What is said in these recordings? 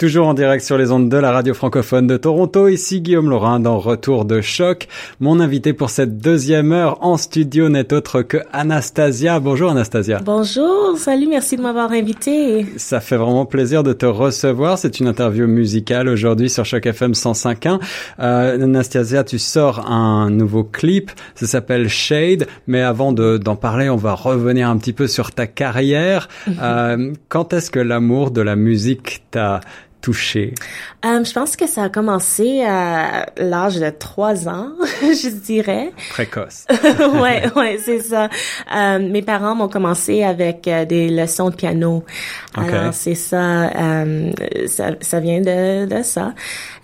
Toujours en direct sur les ondes de la radio francophone de Toronto, ici Guillaume Laurin dans Retour de choc. Mon invité pour cette deuxième heure en studio n'est autre que Anastasia. Bonjour Anastasia. Bonjour, salut, merci de m'avoir invité. Ça fait vraiment plaisir de te recevoir. C'est une interview musicale aujourd'hui sur Choc FM 105.1. Euh, Anastasia, tu sors un nouveau clip, ça s'appelle Shade, mais avant d'en parler, on va revenir un petit peu sur ta carrière. Euh, quand est-ce que l'amour de la musique t'a touché? Euh, je pense que ça a commencé à l'âge de trois ans, je dirais. Précoce. ouais, ouais, c'est ça. Euh, mes parents m'ont commencé avec euh, des leçons de piano. Alors c'est ça, ça, ça vient de, de ça.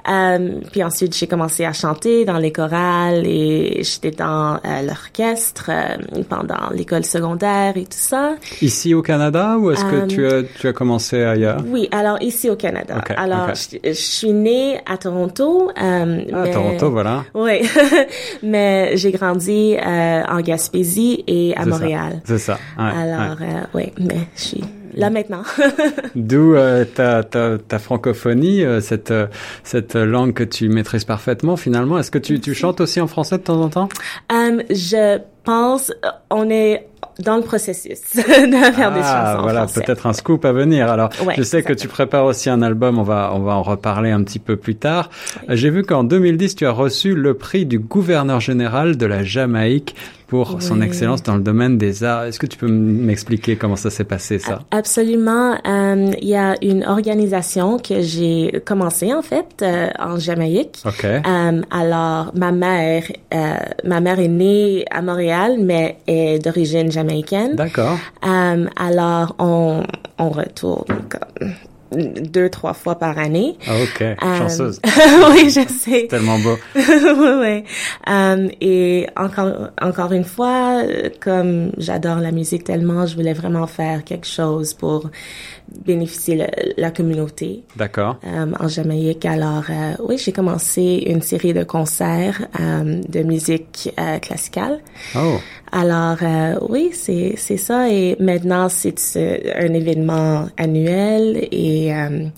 Euh, puis ensuite, j'ai commencé à chanter dans les chorales et j'étais dans euh, l'orchestre euh, pendant l'école secondaire et tout ça. Ici au Canada ou est-ce que tu as, tu as commencé ailleurs? Oui, alors ici au Canada. alors, Je, suis née à Toronto. ah, mais, Toronto, voilà. Oui, mais j'ai grandi en Gaspésie et à Montréal. C'est ça. Ouais, alors, oui, mais je suis là maintenant. D'où euh, ta, ta, ta, francophonie, euh, cette, euh, cette langue que tu maîtrises parfaitement finalement. Est-ce que tu, tu chantes aussi en français de temps en temps? je pense, on est dans le processus de faire des ah, chansons. Voilà, peut-être un scoop à venir. Alors, je sais que tu prépares aussi un album. On va, on va en reparler un petit peu plus tard. J'ai vu qu'en 2010, tu as reçu le prix du gouverneur général de la Jamaïque pour son excellence dans le domaine des arts. Est-ce que tu peux m'expliquer comment ça s'est passé ça? Absolument. Euh, il y a une organisation que j'ai commencé en fait euh, en Jamaïque. Ok. Euh, alors ma mère, ma mère est née à Montréal, mais est d'origine jamaïcaine. D'accord. Alors on on retourne comme deux, trois fois par année. Ah, ok. Chanceuse. oui, je sais. Tellement beau. oui, oui. Um, et encore, encore une fois, comme j'adore la musique tellement, je voulais vraiment faire quelque chose pour bénéficier la, la communauté. D'accord. Um, en Jamaïque. Alors, euh, oui, j'ai commencé une série de concerts de musique euh, classique. Oh. Alors, euh, oui, c'est, c'est ça. Et maintenant, c'est un événement annuel et euh,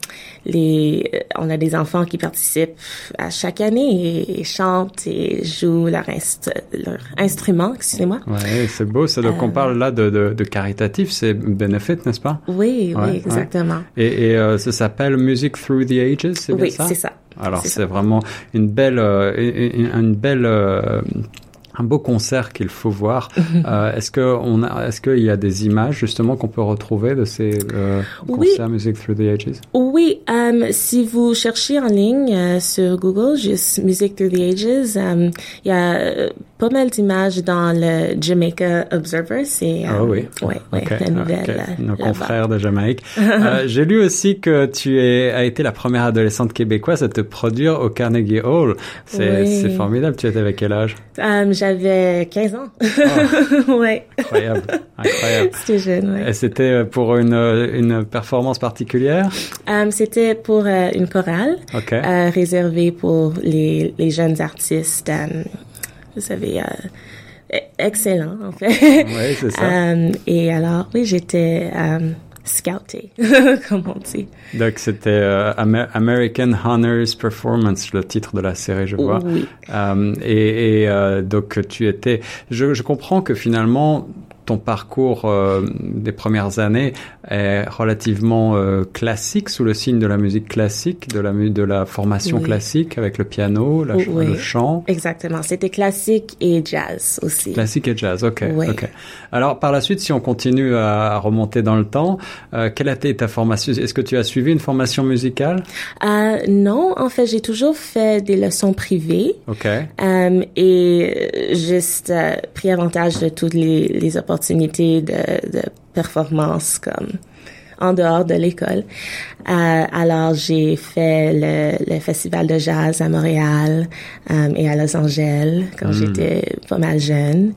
les, on a des enfants qui participent à chaque année et, chantent et jouent leur, inst leur instrument, excusez-moi. Ouais, c'est beau. C'est donc, on parle là de, de, de caritatif, c'est bénéfice, n'est-ce pas? Oui, oui, exactement. Et, et euh, ça s'appelle Music Through the Ages, c'est oui, ça? Oui, c'est ça. Alors, c'est vraiment une belle, une, une belle un beau concert qu'il faut voir. euh, est-ce que on a, est-ce qu'il y a des images justement qu'on peut retrouver de ces euh, concerts oui. Music Through the Ages? Oui, um, si vous cherchez en ligne euh, sur Google juste Music Through the Ages, um, il y a pas mal d'images dans le Jamaica Observer. C'est ah oui, ouais, ouais, okay. la nouvelle. Okay. Nos confrères de Jamaïque. euh, J'ai lu aussi que tu es, as été la première adolescente québécoise à te produire au Carnegie Hall. C'est oui. formidable. Tu étais avec quel âge? Um, J'avais 15 ans. Oh. ouais. Incroyable, incroyable. C'était jeune, ouais. Et c'était pour une, une performance particulière? Um, C'était pour euh, une chorale euh, réservée pour les, les jeunes artistes. Um, vous savez, euh, excellent en fait. Oui, c'est ça. Um, et alors, oui, j'étais scoutée, comme on dit. Donc c'était euh, Amer American Honors Performance, le titre de la série, je vois. Oui. Um, et, et euh, donc tu étais. Je, je comprends que finalement ton parcours euh, des premières années est relativement euh, classique, sous le signe de la musique classique, de la, de la formation oui. classique avec le piano, la, oui. le chant. Exactement, c'était classique et jazz aussi. Classique et jazz, ok. Oui. okay. Alors par la suite, si on continue à, à remonter dans le temps, euh, quelle a été ta formation? Est-ce que tu as suivi une formation musicale? Non, en fait, j'ai toujours fait des leçons privées. Ok. Et juste pris avantage de toutes les, les opportunités opportunités de, de performance comme en dehors de l'école. Euh, alors j'ai fait le, le, festival de jazz à Montréal euh, et à Los Angeles quand mm. j'étais pas mal jeune.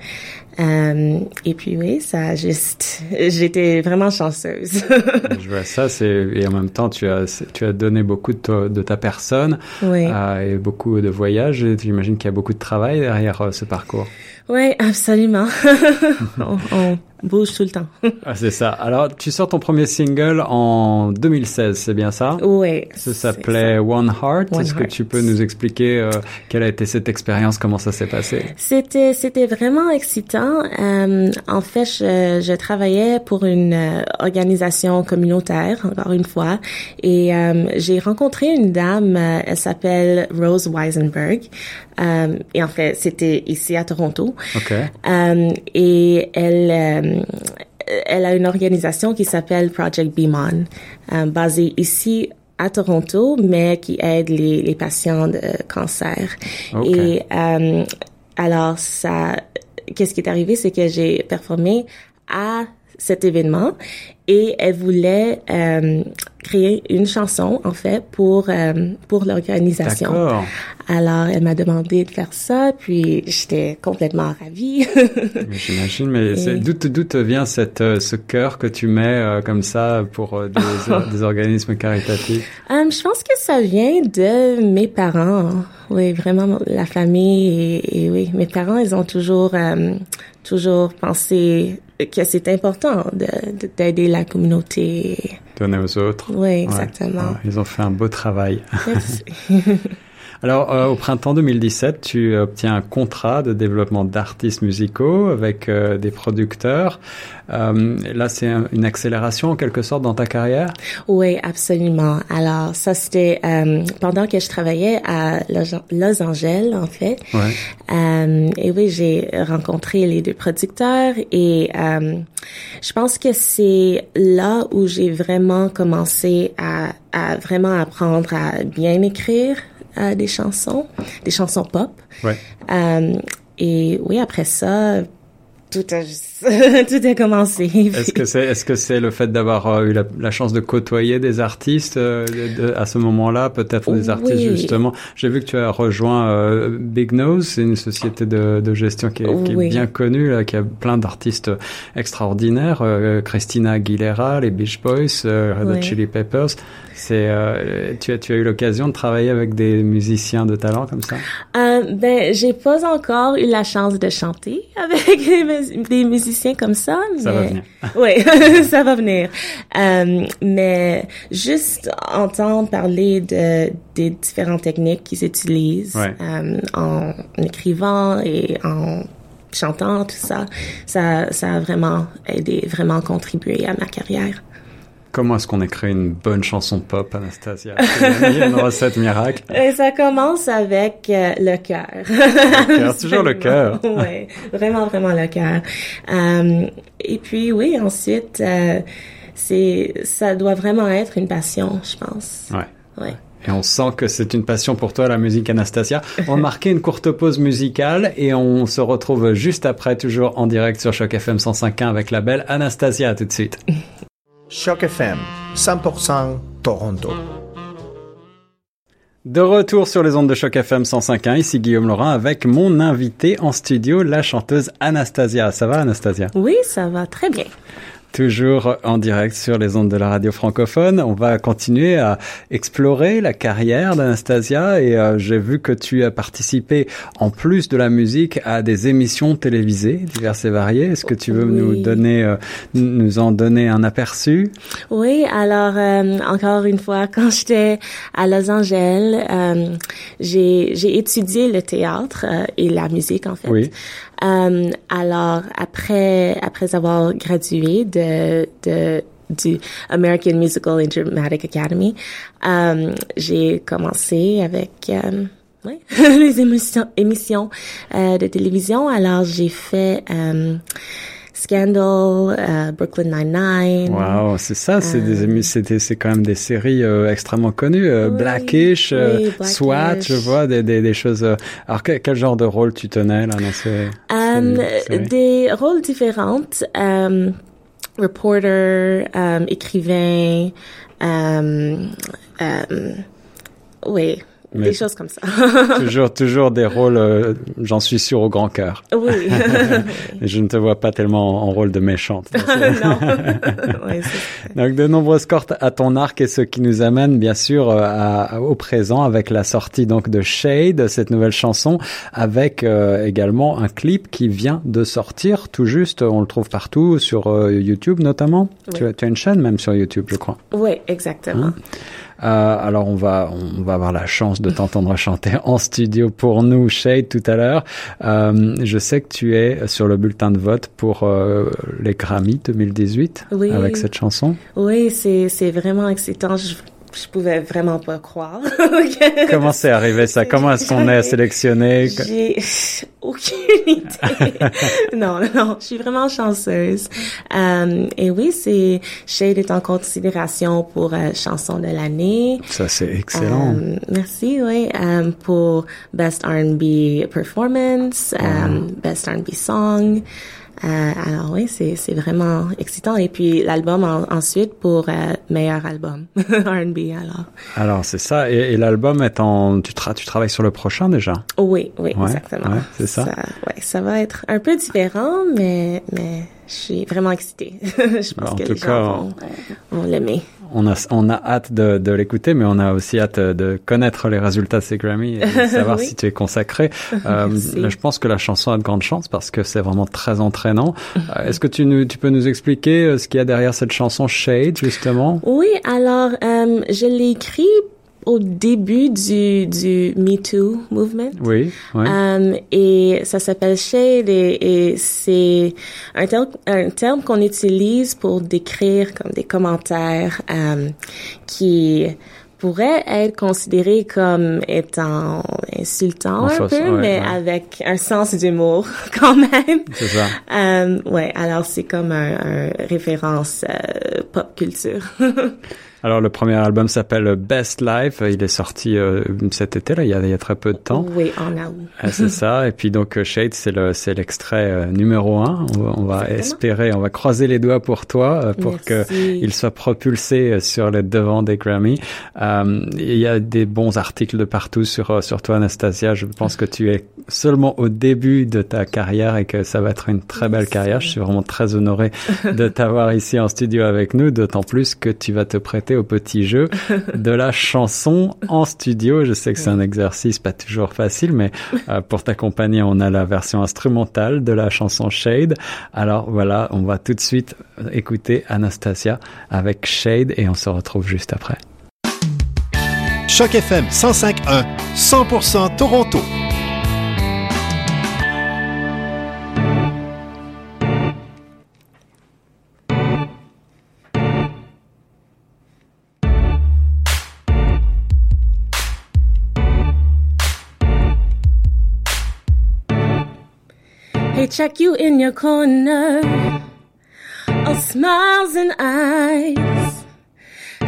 Euh, et puis oui, ça a juste, j'étais vraiment chanceuse. Je vois ça, c'est et en même temps tu as tu as donné beaucoup de, ta personne oui. et beaucoup de voyages. J'imagine qu'il y a beaucoup de travail derrière ce parcours. Oui, absolument. bouge tout le temps. ah, c'est ça. Alors, tu sors ton premier single en 2016, c'est bien ça? Oui. Ça s'appelait One Heart. Est-ce que tu peux nous expliquer euh, quelle a été cette expérience, comment ça s'est passé? C'était c'était vraiment excitant. Euh, en fait, je, je, travaillais pour une euh, organisation communautaire, encore une fois, et euh, j'ai rencontré une dame. elle s'appelle Rose Weisenberg. et en fait, c'était ici à Toronto. Okay. et elle elle a une organisation qui s'appelle Project Beamon, euh, basée ici à Toronto, mais qui aide les, les patients de cancer. Et euh, alors, ça, qu'est-ce qui est arrivé, c'est que j'ai performé à cet événement et elle voulait euh, créer une chanson en fait pour euh, pour l'organisation. Alors elle m'a demandé de faire ça, puis j'étais complètement ravie. J'imagine, mais d'où d'où vient cette euh, ce cœur que tu mets euh, comme ça pour des, des, organismes caritatifs? Je pense que ça vient de mes parents. Oui, vraiment la famille et, et oui, mes parents ils ont toujours toujours pensé que c'est important d'aider la communauté. Donner aux autres. Oui, exactement. ils ont fait un beau travail. Alors, euh, au printemps 2017, tu obtiens un contrat de développement d'artistes musicaux avec euh, des producteurs. Euh, là, c'est une accélération en quelque sorte dans ta carrière? Oui, absolument. Alors, ça c'était euh, pendant que je travaillais à Los Angeles, en fait. Ouais. et oui, j'ai rencontré les deux producteurs et je pense que c'est là où j'ai vraiment commencé à, à vraiment apprendre à bien écrire euh, des chansons, des chansons pop. Ouais. Euh, et oui, après ça, tout a tout a commencé. Est-ce que c'est est-ce que c'est le fait d'avoir euh, eu la, chance de côtoyer des artistes euh, à ce moment-là, peut-être des artistes justement? J'ai vu que tu as rejoint euh, Big Nose, c'est une société de, de gestion qui est, qui est bien connue, là, qui a plein d'artistes extraordinaires. Christina Aguilera, les Beach Boys, Red Hot Chili Peppers. C'est tu as tu as eu l'occasion de travailler avec des musiciens de talent comme ça? Ben j'ai pas encore eu la chance de chanter avec des, des musiciens comme ça. Mais... Ça va venir. oui, ça va venir. Mais juste entendre parler de, des différentes techniques qu'ils utilisent euh, en écrivant et en chantant, tout ça, ça, ça a vraiment aidé, vraiment contribué à ma carrière. Comment est-ce qu'on écrit une bonne chanson pop, Anastasia? Une recette miracle. Et ça commence avec euh, le cœur. Le cœur, toujours le cœur. oui, vraiment, vraiment le cœur. Euh, et puis, oui, ensuite, euh, c'est, ça doit vraiment être une passion, je pense. Ouais. Ouais. Et on sent que c'est une passion pour toi, la musique Anastasia. On marquer une courte pause musicale et on se retrouve juste après, toujours en direct sur Choc FM 105.1 avec la belle Anastasia. tout de suite. Choc FM, 100% Toronto. De retour sur les ondes de Choc FM 105.1, ici Guillaume Laurent avec mon invité en studio, la chanteuse Anastasia. Ça va Anastasia? Oui, ça va très bien. Toujours en direct sur les ondes de la radio francophone. On va continuer à explorer la carrière d'Anastasia et euh, j'ai vu que tu as participé en plus de la musique à des émissions télévisées diverses et variées. Est-ce que tu veux nous donner, euh, nous en donner un aperçu? Oui, alors euh, encore une fois, quand j'étais à Los Angeles, j'ai j'ai étudié le théâtre et la musique en fait. Oui. Euh, alors après après avoir gradué de de du American Musical and Dramatic Academy, euh, j'ai commencé avec euh, ouais, les émissions, émissions de télévision. Alors j'ai fait euh, Scandal, uh, Brooklyn Nine-Nine. Wow, c'est ça, c'est des euh, c'est quand même des séries euh, extrêmement connues, euh, Blackish, SWAT, je vois des, des, des choses. alors quel, quel, genre de rôle tu tenais là dans ces, um, Des rôles différents, um, reporter, um, écrivain, um, um, oui des choses comme ça. toujours, toujours des rôles, euh, j'en suis sûr, au grand cœur. Oui. Je ne te vois pas tellement en rôle de méchante. non. donc de nombreuses cordes à ton arc et ce qui nous amène bien sûr euh, à, au présent avec la sortie donc de Shade, cette nouvelle chanson, avec euh, également un clip qui vient de sortir tout juste. On le trouve partout sur YouTube notamment. Tu, as, tu, as, une chaîne même sur YouTube, je crois. Oui, exactement. Hein euh, alors on va on va avoir la chance de t'entendre chanter en studio pour nous Shade tout à l'heure. Euh, je sais que tu es sur le bulletin de vote pour euh, les Grammy 2018 avec cette chanson. Oui, c'est c'est vraiment excitant. Je je pouvais vraiment pas croire. Comment c'est arrivé ça? Comment est-ce qu'on est sélectionné? J'ai aucune idée. non, non, je suis vraiment chanceuse. Euh, et oui, c'est Shade est en considération pour euh, chanson de l'année. Ça c'est excellent. Euh, merci, oui, pour Best R&B Performance, Best R&B Song. Euh, alors oui, c'est c'est vraiment excitant. Et puis l'album ensuite pour euh, meilleur album R&B alors. Alors c'est ça. Et, et l'album est en tu, tu travailles sur le prochain déjà? Oui, oui, exactement. Ouais, c'est ça. ça. Ouais, ça va être un peu différent, mais mais je suis vraiment excitée. je pense que les gens vont, vont l'aimer on a, on a hâte de, de l'écouter, mais on a aussi hâte de connaître les résultats de ces Grammy et de savoir si tu es consacré. Euh, je pense que la chanson a de grandes chances parce que c'est vraiment très entraînant. Euh, est-ce que tu, nous, tu peux nous expliquer euh, ce qu'il y a derrière cette chanson Shade, justement? Oui, alors, euh, je l'ai écrit au début du, du Me Too movement. Oui. Ouais. Um, et ça s'appelle shade et, et c'est un terme, un terme qu'on utilise pour décrire comme des commentaires um, qui pourraient être considérés comme étant insultants un peu, mais avec un sens d'humour quand même. C'est ça. Um, ouais, alors c'est comme un, un référence euh, pop culture. Alors le premier album s'appelle Best Life. Il est sorti euh, cet été là, il y, a, il y a très peu de temps. Oui, en août. Ah, c'est ça. Et puis donc euh, Shade, c'est le c'est l'extrait euh, numéro un. On, va, espérer, on va croiser les doigts pour toi pour que il soit propulsé sur le devant des Grammy. il y a des bons articles de partout sur sur toi, Anastasia. Je pense que tu es seulement au début de ta carrière et que ça va être une très belle carrière. Je suis vraiment très honoré de t'avoir ici en studio avec nous, d'autant plus que tu vas te prêter au petit jeu de la chanson en studio. Je sais que c'est un exercice pas toujours facile, mais euh, pour t'accompagner, on a la version instrumentale de la chanson Shade. Alors voilà, on va tout de suite écouter Anastasia avec Shade et on se retrouve juste après. Choc FM 105.1, 100% Toronto. Check you in your corner. All smiles and eyes.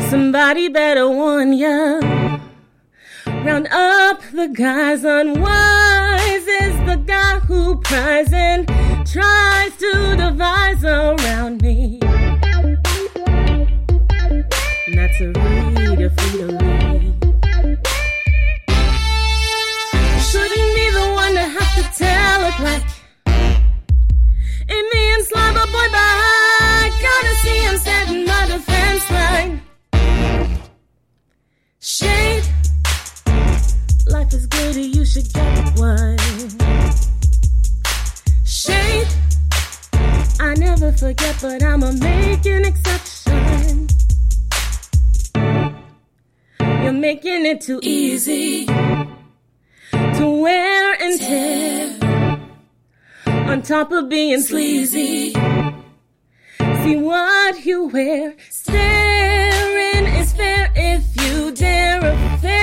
Somebody better warn ya. Round up the guys unwise is the guy who pries and tries to devise around me. That's a read, a free to. Forget, but I'ma make an exception. You're making it too easy to wear and tear on top of being sleazy. See what you wear. Staring is fair if you dare. Affairs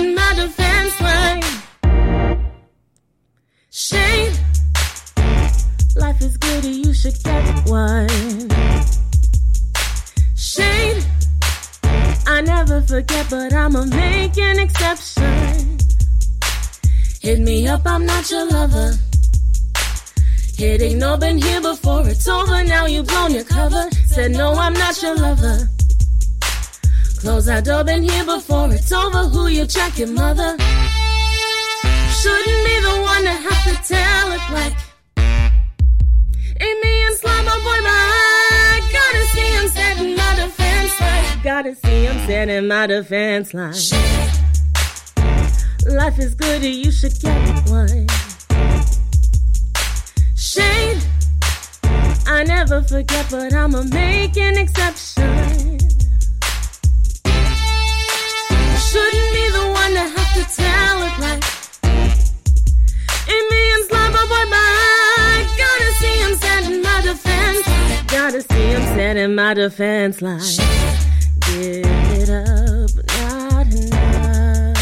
setting my defense line. Life is good, you should get one. Shade, I I never forget, but I'ma make an exception. Hit me up, I'm not your lover. It ain't no been here before, it's over, now you blown your cover. Said no, I'm not your lover. Close that door, been here before, it's over, who you checking, mother? Shouldn't be the one to have to tell it like. Me and Slumber Boy, my. Gotta see him setting my defense line. Gotta see him setting my defense line. Life is good, you should get one. Shade, I never forget, but I'ma make an exception. Shouldn't be the one to have to tell it like. In Slumber Boy, my gotta see him my defense. Gotta see him my defense line. Give it up, not enough.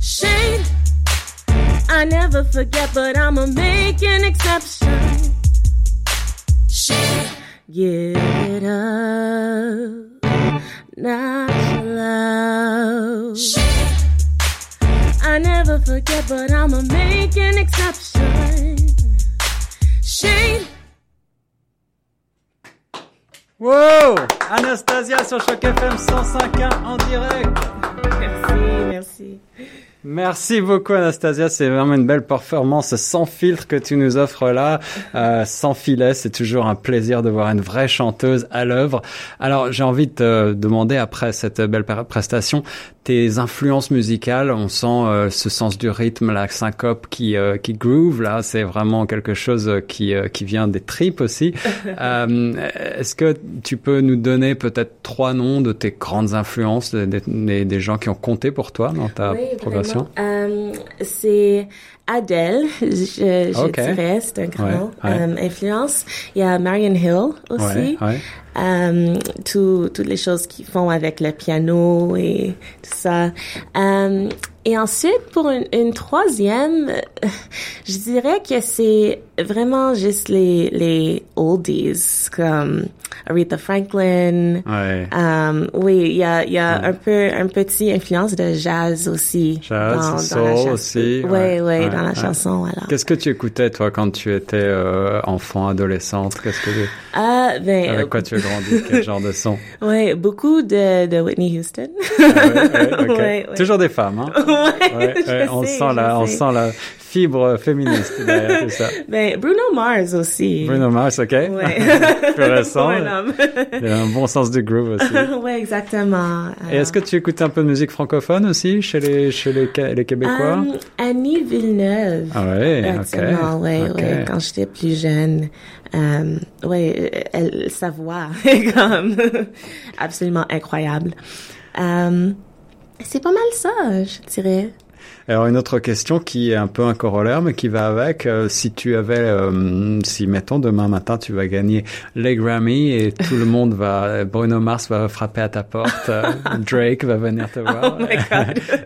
Shade, I never forget, but I'ma make an exception. Shade, give it up, not love. I never forget, but I'ma make an exception. Shade. Wow Anastasia sur Choc FM 105.1 en direct. Merci, merci. Merci beaucoup Anastasia, c'est vraiment une belle performance sans filtre que tu nous offres là, euh, sans filet, c'est toujours un plaisir de voir une vraie chanteuse à l'œuvre. Alors j'ai envie de te demander après cette belle prestation, tes influences musicales, on sent euh, ce sens du rythme, la syncope qui euh, qui groove là, c'est vraiment quelque chose qui euh, qui vient des tripes aussi. Est-ce que tu peux nous donner peut-être trois noms de tes grandes influences, des, des, des gens qui ont compté pour toi dans ta Oui, progression? Euh, c'est Adele, je, je dirais, c'est un grand Ouais, ouais. euh, influence. Il y a Marion Hill aussi. Ouais. Euh, tout- toutes les choses qu'ils font avec le piano et tout ça. Et ensuite, pour une, une troisième, euh, je dirais que c'est vraiment juste les, les oldies, comme Aretha Franklin. Ouais. Euh, oui, il y a, y a un peu, un petit influence de jazz aussi. Jazz, soul la chanson. aussi, Oui, ouais, oui, ouais, dans la chanson, voilà. Qu'est-ce que tu écoutais toi quand tu étais euh, enfant, adolescente? Qu'est-ce que tu- Ah, ben, avec quoi tu as grandi? Quel genre de son? Ouais, beaucoup de, de Whitney Houston. Ah. Toujours des femmes, hein? Ouais, Ouais, on sais, sent la, on sent la fibre féministe derrière tout ça. Ben, Bruno Mars aussi. Bruno Mars, ok. Ouais. Plus récent. Il a un bon sens du groove aussi. ouais, exactement. Et est-ce que tu écoutes un peu de musique francophone aussi chez les chez les, les Québécois? Um, Annie Villeneuve. Ah ouais, ok. Ouais, ouais. Quand j'étais plus jeune, euh, ouais, elle, sa voix est comme absolument incroyable. Euh, c'est pas mal ça, je dirais. Alors une autre question qui est un peu un corollaire mais qui va avec, euh, si tu avais, euh, si mettons demain matin tu vas gagner les Grammy et tout le monde va, Bruno Mars va frapper à ta porte, euh, Drake va venir te voir. Oh.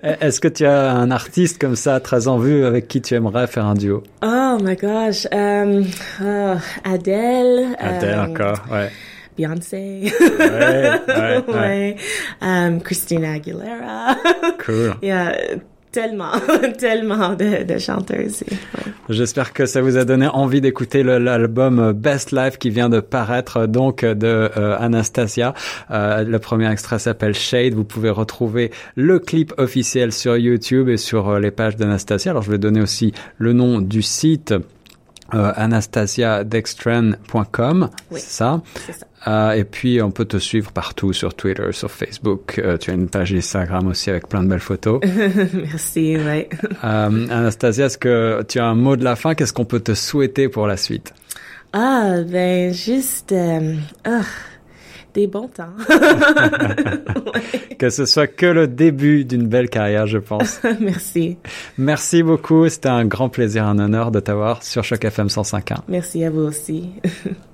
Est-ce que tu as un artiste comme ça très en vue avec qui tu aimerais faire un duo? Oh my gosh. Um, oh, Adele. Adele encore, ouais. Beyoncé. Ouais, ouais, ouais. Ouais. Um, Christina Aguilera. Cool. Il y a tellement, tellement de, de chanteuses. ouais. J'espère que ça vous a donné envie d'écouter l'album Best Life qui vient de paraître donc de euh, Anastasia. Euh, le premier extrait s'appelle Shade. Vous pouvez retrouver le clip officiel sur YouTube et sur euh, les pages d'Anastasia. Alors je vais donner aussi le nom du site. Euh, anastasiadextran.com, Oui. c'est ça. Euh, et puis on peut te suivre partout sur Twitter, sur Facebook. Euh, tu as une page Instagram aussi avec plein de belles photos. Merci, ouais. Euh, Anastasia, est-ce que tu as un mot de la fin? Qu'est-ce qu'on peut te souhaiter pour la suite? Ah, ben, juste, ah, des bons temps. Que ce soit que le début d'une belle carrière, je pense. Merci. Merci beaucoup. C'était un grand plaisir, un honneur de t'avoir sur Choc FM 105.1. Merci à vous aussi.